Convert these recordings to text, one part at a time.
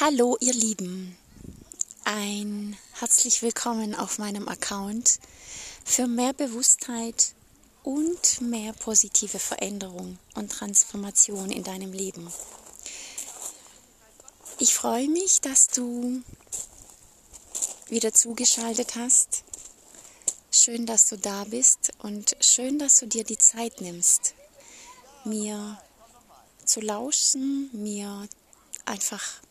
Hallo ihr Lieben, ein herzlich willkommen auf meinem Account für mehr Bewusstheit und mehr positive Veränderung und Transformation in deinem Leben. Ich freue mich, dass du wieder zugeschaltet hast. Schön, dass du da bist und schön, dass du dir die Zeit nimmst, mir zu lauschen, mir einfach zu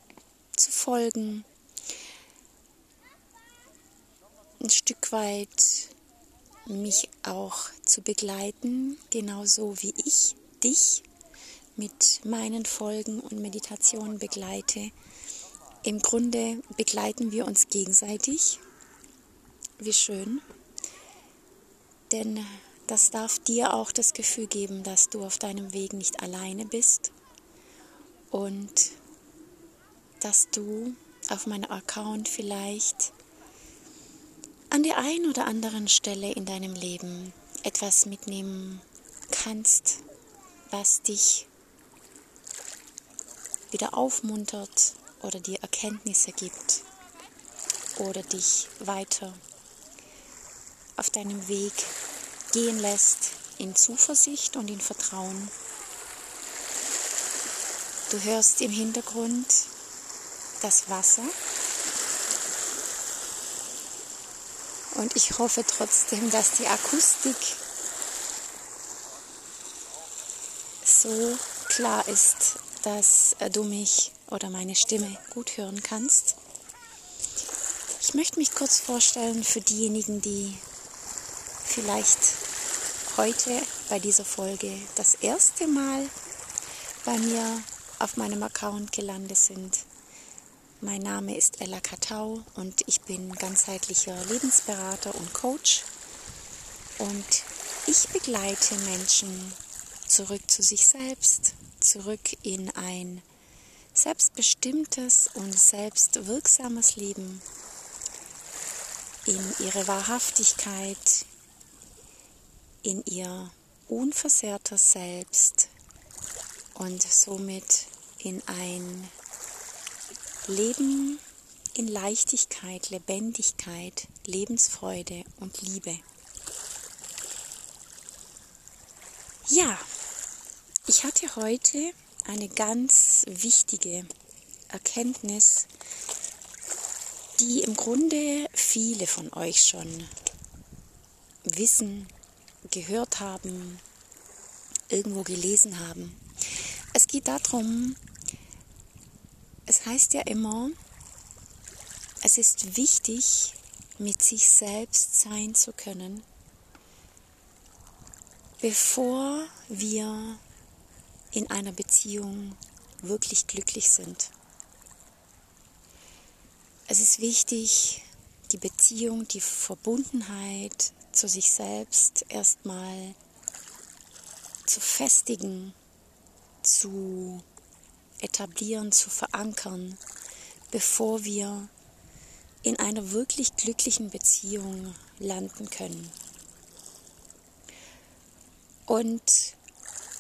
folgen, ein Stück weit mich auch zu begleiten, genauso wie ich dich mit meinen Folgen und Meditationen begleite. Im Grunde begleiten wir uns gegenseitig. Wie schön. Denn das darf dir auch das Gefühl geben, dass du auf deinem Weg nicht alleine bist und dass du auf meinem Account vielleicht an der einen oder anderen Stelle in deinem Leben etwas mitnehmen kannst, was dich wieder aufmuntert oder dir Erkenntnisse gibt oder dich weiter auf deinem Weg gehen lässt in Zuversicht und in Vertrauen. Du hörst im Hintergrund das Wasser. Und ich hoffe trotzdem, dass die Akustik so klar ist, dass du mich oder meine Stimme gut hören kannst. Ich möchte mich kurz vorstellen für diejenigen, die vielleicht heute bei dieser Folge das erste Mal bei mir auf meinem Account gelandet sind. Mein Name ist Ella Katau und ich bin ganzheitlicher Lebensberater und Coach. Und ich begleite Menschen zurück zu sich selbst, zurück in ein selbstbestimmtes und selbstwirksames Leben, in ihre Wahrhaftigkeit, in ihr unversehrtes Selbst und somit in ein Leben in Leichtigkeit, Lebendigkeit, Lebensfreude und Liebe. Ja, ich hatte heute eine ganz wichtige Erkenntnis, die im Grunde viele von euch schon wissen, gehört haben, irgendwo gelesen haben. Es geht darum, es heißt ja immer, es ist wichtig, mit sich selbst sein zu können, bevor wir in einer Beziehung wirklich glücklich sind. Es ist wichtig, die Beziehung, die Verbundenheit zu sich selbst erstmal zu festigen, zu etablieren, zu verankern, bevor wir in einer wirklich glücklichen Beziehung landen können. Und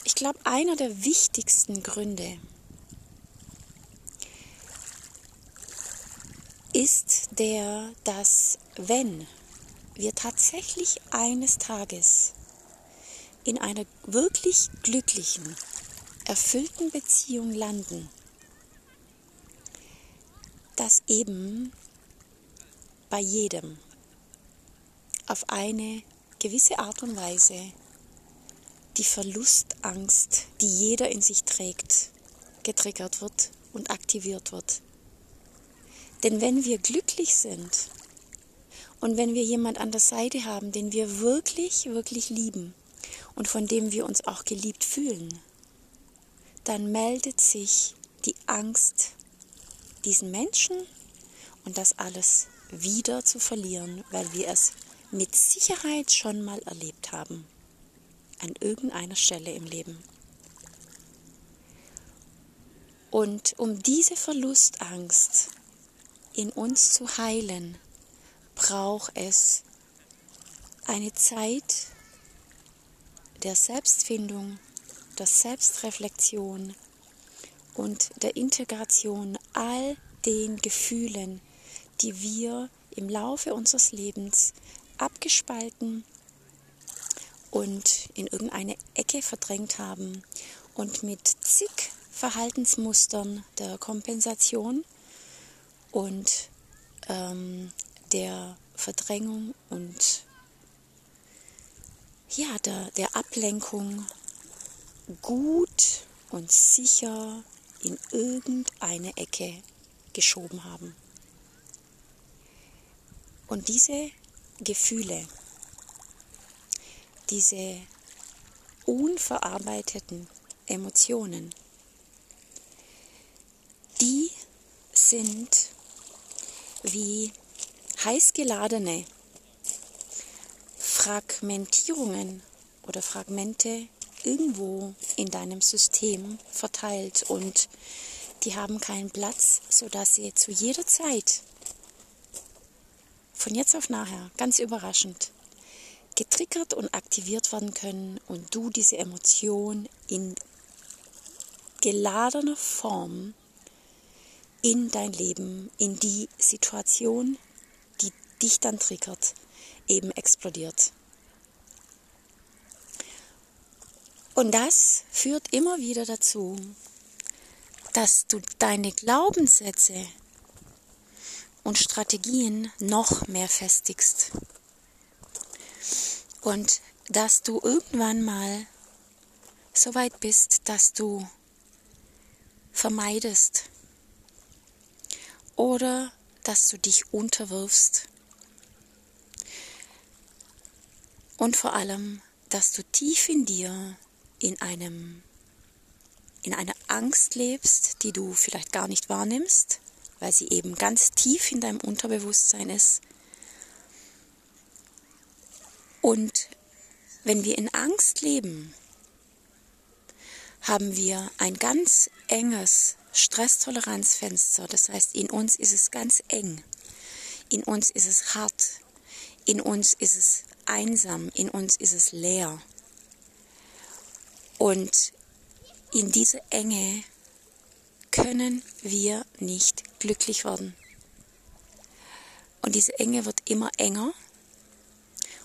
ich glaube, einer der wichtigsten Gründe ist der, dass wenn wir tatsächlich eines Tages in einer wirklich glücklichen erfüllten Beziehung landen, dass eben bei jedem auf eine gewisse Art und Weise die Verlustangst, die jeder in sich trägt, getriggert wird und aktiviert wird. Denn wenn wir glücklich sind und wenn wir jemand an der Seite haben, den wir wirklich, wirklich lieben und von dem wir uns auch geliebt fühlen, dann meldet sich die Angst, diesen Menschen und das alles wieder zu verlieren, weil wir es mit Sicherheit schon mal erlebt haben. An irgendeiner Stelle im Leben. Und um diese Verlustangst in uns zu heilen, braucht es eine Zeit der Selbstfindung, der Selbstreflexion und der Integration all den Gefühlen, die wir im Laufe unseres Lebens abgespalten und in irgendeine Ecke verdrängt haben und mit zig Verhaltensmustern der Kompensation und ähm, der Verdrängung und ja, der, der Ablenkung gut und sicher in irgendeine Ecke geschoben haben. Und diese Gefühle, diese unverarbeiteten Emotionen, die sind wie heiß geladene Fragmentierungen oder Fragmente irgendwo in deinem System verteilt und die haben keinen Platz, sodass sie zu jeder Zeit, von jetzt auf nachher, ganz überraschend, getriggert und aktiviert werden können und du diese Emotion in geladener Form in dein Leben, in die Situation, die dich dann triggert, eben explodiert. Und das führt immer wieder dazu, dass du deine Glaubenssätze und Strategien noch mehr festigst. Und dass du irgendwann mal so weit bist, dass du vermeidest oder dass du dich unterwirfst. Und vor allem, dass du tief in dir in einem in einer Angst lebst, die du vielleicht gar nicht wahrnimmst, weil sie eben ganz tief in deinem Unterbewusstsein ist. Und wenn wir in Angst leben, haben wir ein ganz enges Stresstoleranzfenster. Das heißt, in uns ist es ganz eng. In uns ist es hart. In uns ist es einsam. In uns ist es leer. Und in dieser Enge können wir nicht glücklich werden. Und diese Enge wird immer enger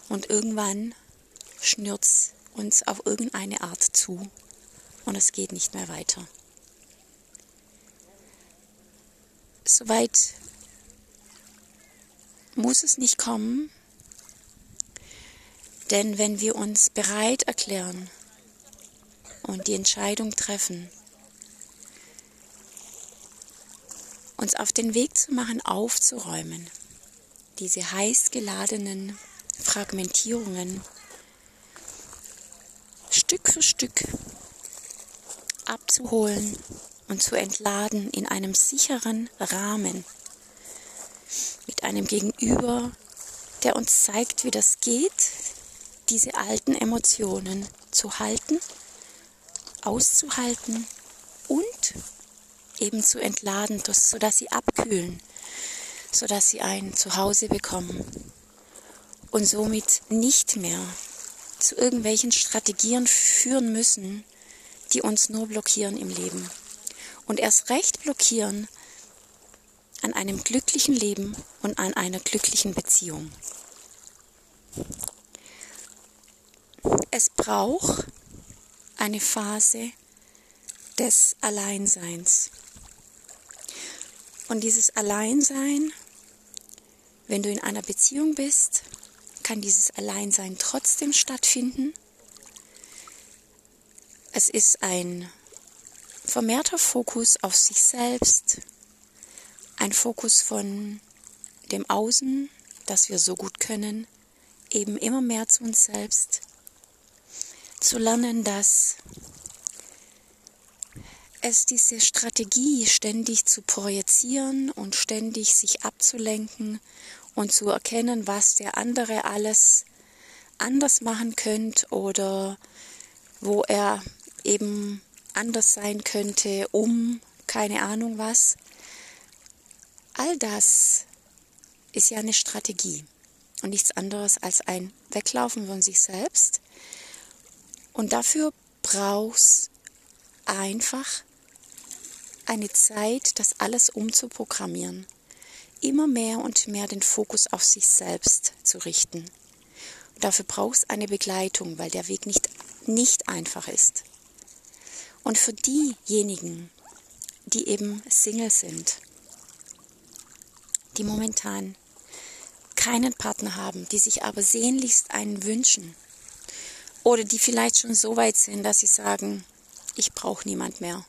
und irgendwann schnürt es uns auf irgendeine Art zu und es geht nicht mehr weiter. Soweit muss es nicht kommen, denn wenn wir uns bereit erklären, und die Entscheidung treffen, uns auf den Weg zu machen, aufzuräumen, diese heiß geladenen Fragmentierungen Stück für Stück abzuholen und zu entladen in einem sicheren Rahmen mit einem Gegenüber, der uns zeigt, wie das geht, diese alten Emotionen zu halten auszuhalten und eben zu entladen, sodass sie abkühlen, sodass sie ein Zuhause bekommen und somit nicht mehr zu irgendwelchen Strategien führen müssen, die uns nur blockieren im Leben. Und erst recht blockieren an einem glücklichen Leben und an einer glücklichen Beziehung. Es braucht eine Phase des Alleinseins. Und dieses Alleinsein, wenn du in einer Beziehung bist, kann dieses Alleinsein trotzdem stattfinden. Es ist ein vermehrter Fokus auf sich selbst, ein Fokus von dem Außen, das wir so gut können, eben immer mehr zu uns selbst zu lernen, dass es diese Strategie ständig zu projizieren und ständig sich abzulenken und zu erkennen, was der andere alles anders machen könnte oder wo er eben anders sein könnte, um keine Ahnung was. All das ist ja eine Strategie und nichts anderes als ein Weglaufen von sich selbst und dafür brauchst einfach eine Zeit, das alles umzuprogrammieren, immer mehr und mehr den Fokus auf sich selbst zu richten. Und dafür brauchst eine Begleitung, weil der Weg nicht, nicht einfach ist. Und für diejenigen, die eben Single sind, die momentan keinen Partner haben, die sich aber sehnlichst einen wünschen, oder die vielleicht schon so weit sind, dass sie sagen, ich brauche niemand mehr.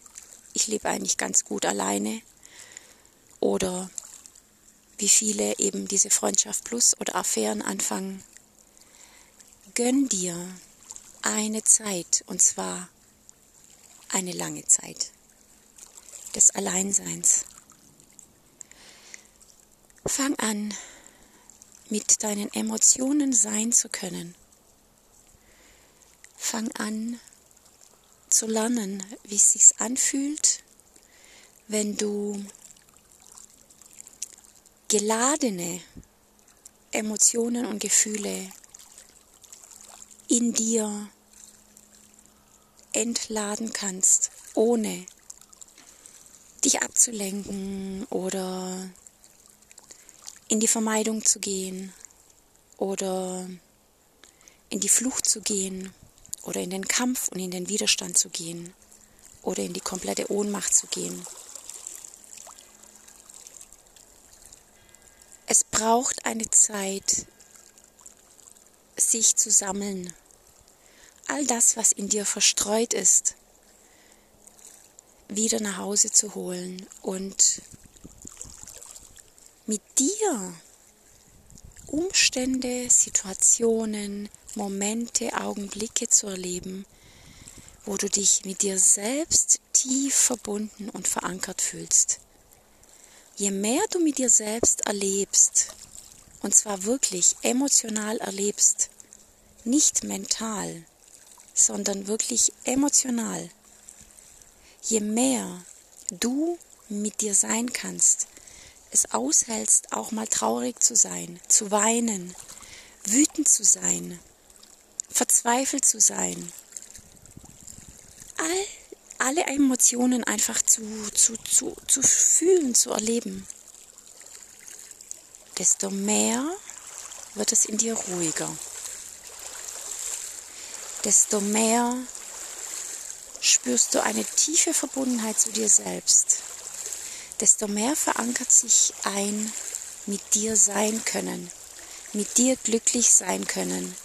Ich lebe eigentlich ganz gut alleine. Oder wie viele eben diese Freundschaft plus oder Affären anfangen. Gönn dir eine Zeit, und zwar eine lange Zeit des Alleinseins. Fang an, mit deinen Emotionen sein zu können. Fang an zu lernen, wie es sich anfühlt, wenn du geladene Emotionen und Gefühle in dir entladen kannst, ohne dich abzulenken oder in die Vermeidung zu gehen oder in die Flucht zu gehen oder in den Kampf und in den Widerstand zu gehen oder in die komplette Ohnmacht zu gehen. Es braucht eine Zeit, sich zu sammeln. All das, was in dir verstreut ist, wieder nach Hause zu holen und mit dir Umstände, Situationen, Momente, Augenblicke zu erleben, wo du dich mit dir selbst tief verbunden und verankert fühlst. Je mehr du mit dir selbst erlebst, und zwar wirklich emotional erlebst, nicht mental, sondern wirklich emotional, je mehr du mit dir sein kannst, es aushältst, auch mal traurig zu sein, zu weinen, wütend zu sein, verzweifelt zu sein. All, alle Emotionen einfach zu, zu, zu, zu fühlen, zu erleben. Desto mehr wird es in dir ruhiger. Desto mehr spürst du eine tiefe Verbundenheit zu dir selbst. Desto mehr verankert sich ein mit dir sein können, mit dir glücklich sein können,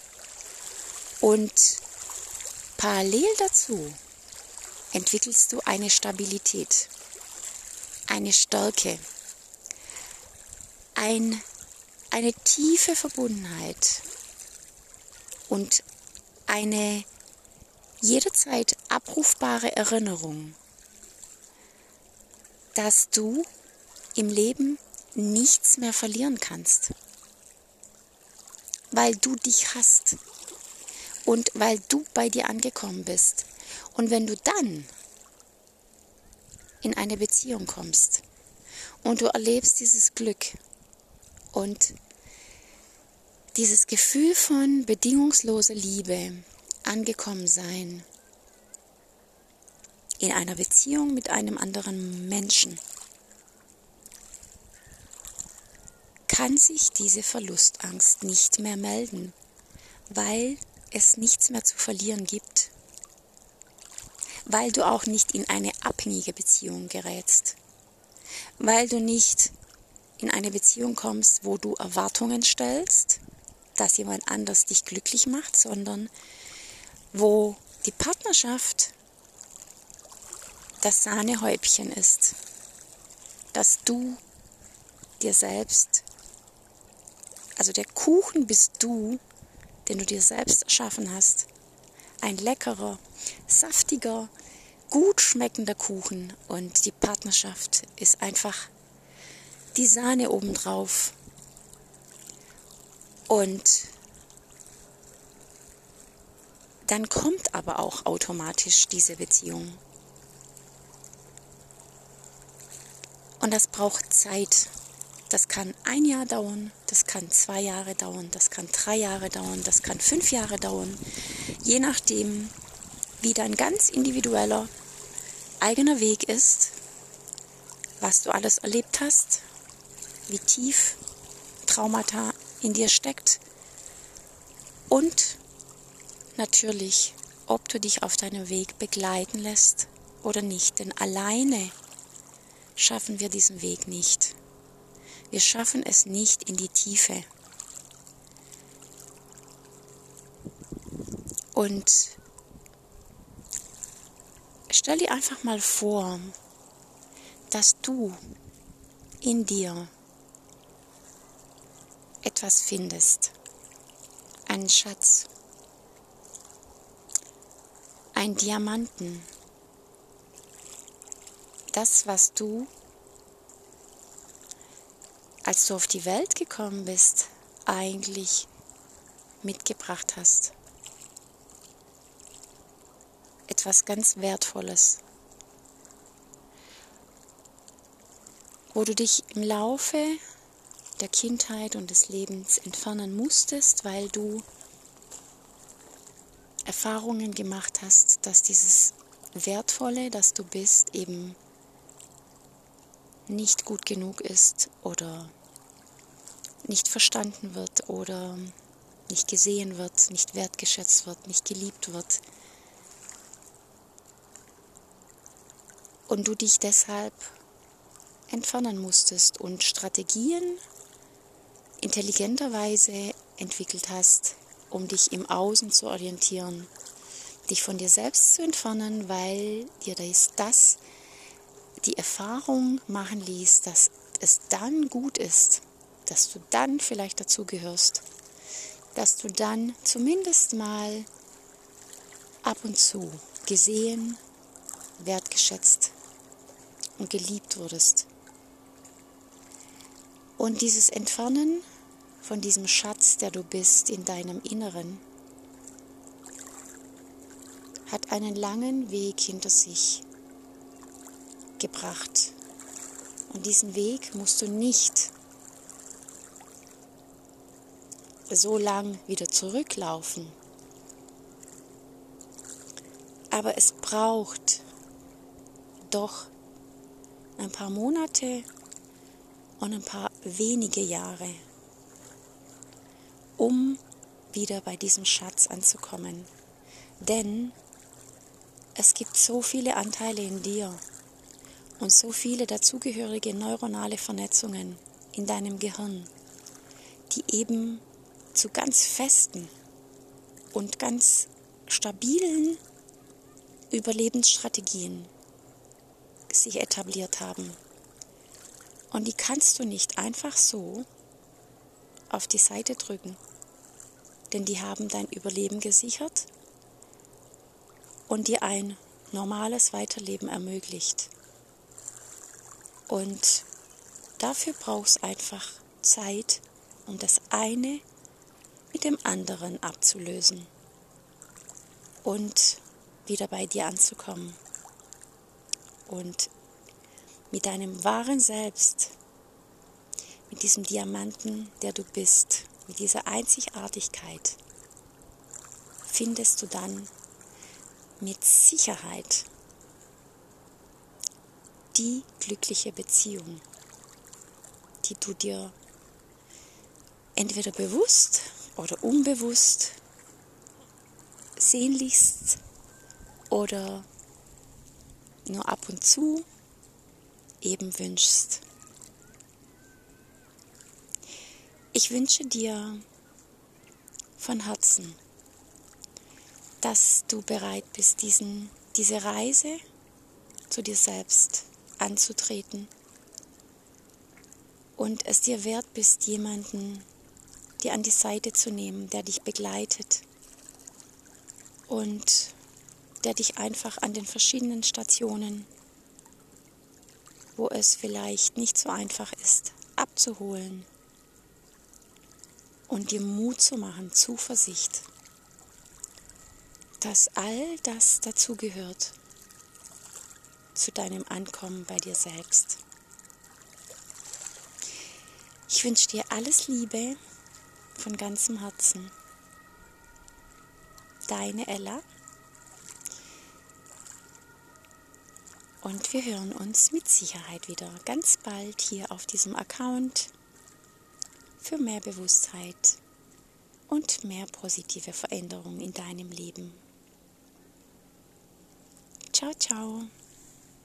und parallel dazu entwickelst du eine Stabilität, eine Stärke, ein, eine tiefe Verbundenheit und eine jederzeit abrufbare Erinnerung, dass du im Leben nichts mehr verlieren kannst, weil du dich hast, und weil du bei dir angekommen bist. Und wenn du dann in eine Beziehung kommst und du erlebst dieses Glück und dieses Gefühl von bedingungsloser Liebe, angekommen sein, in einer Beziehung mit einem anderen Menschen, kann sich diese Verlustangst nicht mehr melden, weil es nichts mehr zu verlieren gibt, weil du auch nicht in eine abhängige Beziehung gerätst, weil du nicht in eine Beziehung kommst, wo du Erwartungen stellst, dass jemand anders dich glücklich macht, sondern wo die Partnerschaft das Sahnehäubchen ist, dass du dir selbst, also der Kuchen bist du, den du dir selbst erschaffen hast. Ein leckerer, saftiger, gut schmeckender Kuchen und die Partnerschaft ist einfach die Sahne obendrauf. Und dann kommt aber auch automatisch diese Beziehung. Und das braucht Zeit. Das kann ein Jahr dauern, das kann zwei Jahre dauern, das kann drei Jahre dauern, das kann fünf Jahre dauern, je nachdem, wie dein ganz individueller eigener Weg ist was du alles erlebt hast, wie tief Traumata in dir steckt und natürlich, ob du dich auf deinem Weg begleiten lässt oder nicht. Denn alleine schaffen wir diesen Weg nicht. Wir schaffen es nicht in die Tiefe. Und stell dir einfach mal vor, dass du in dir etwas findest, einen Schatz, einen Diamanten, das, was du, als du auf die Welt gekommen bist, eigentlich mitgebracht hast. Etwas ganz Wertvolles. wo du dich im Laufe der Kindheit und des Lebens entfernen musstest, weil du Erfahrungen gemacht hast, dass dieses Wertvolle, das du bist, eben nicht gut genug ist oder nicht verstanden wird oder nicht gesehen wird, nicht wertgeschätzt wird, nicht geliebt wird. Und du dich deshalb entfernen musstest und Strategien intelligenterweise entwickelt hast, um dich im Außen zu orientieren, dich von dir selbst zu entfernen, weil dir das, das die Erfahrung machen ließ, dass es dann gut ist, dass du dann vielleicht dazugehörst, dass du dann zumindest mal ab und zu gesehen, wertgeschätzt und geliebt wurdest. Und dieses Entfernen von diesem Schatz, der du bist in deinem Inneren, hat einen langen Weg hinter sich gebracht. Und diesen Weg musst du nicht so lang wieder zurücklaufen. Aber es braucht doch ein paar Monate und ein paar wenige Jahre, um wieder bei diesem Schatz anzukommen. Denn es gibt so viele Anteile in dir und so viele dazugehörige neuronale Vernetzungen in deinem Gehirn, die eben zu ganz festen und ganz stabilen Überlebensstrategien sich etabliert haben. Und die kannst du nicht einfach so auf die Seite drücken, denn die haben dein Überleben gesichert und dir ein normales Weiterleben ermöglicht. Und dafür brauchst einfach Zeit, um das eine mit dem anderen abzulösen und wieder bei dir anzukommen. Und mit deinem wahren Selbst, mit diesem Diamanten, der du bist, mit dieser Einzigartigkeit, findest du dann mit Sicherheit die glückliche Beziehung, die du dir entweder bewusst oder unbewusst sehnlichst oder nur ab und zu eben wünschst. Ich wünsche dir von Herzen, dass du bereit bist, diesen, diese Reise zu dir selbst anzutreten und es dir wert bist, jemanden dir an die Seite zu nehmen, der dich begleitet und der dich einfach an den verschiedenen Stationen wo es vielleicht nicht so einfach ist, abzuholen und dir Mut zu machen, Zuversicht, dass all das dazugehört zu deinem Ankommen bei dir selbst. Ich wünsche dir alles Liebe von ganzem Herzen. Deine Ella. Und wir hören uns mit Sicherheit wieder ganz bald hier auf diesem Account für mehr Bewusstheit und mehr positive Veränderung in deinem Leben. Ciao, ciao.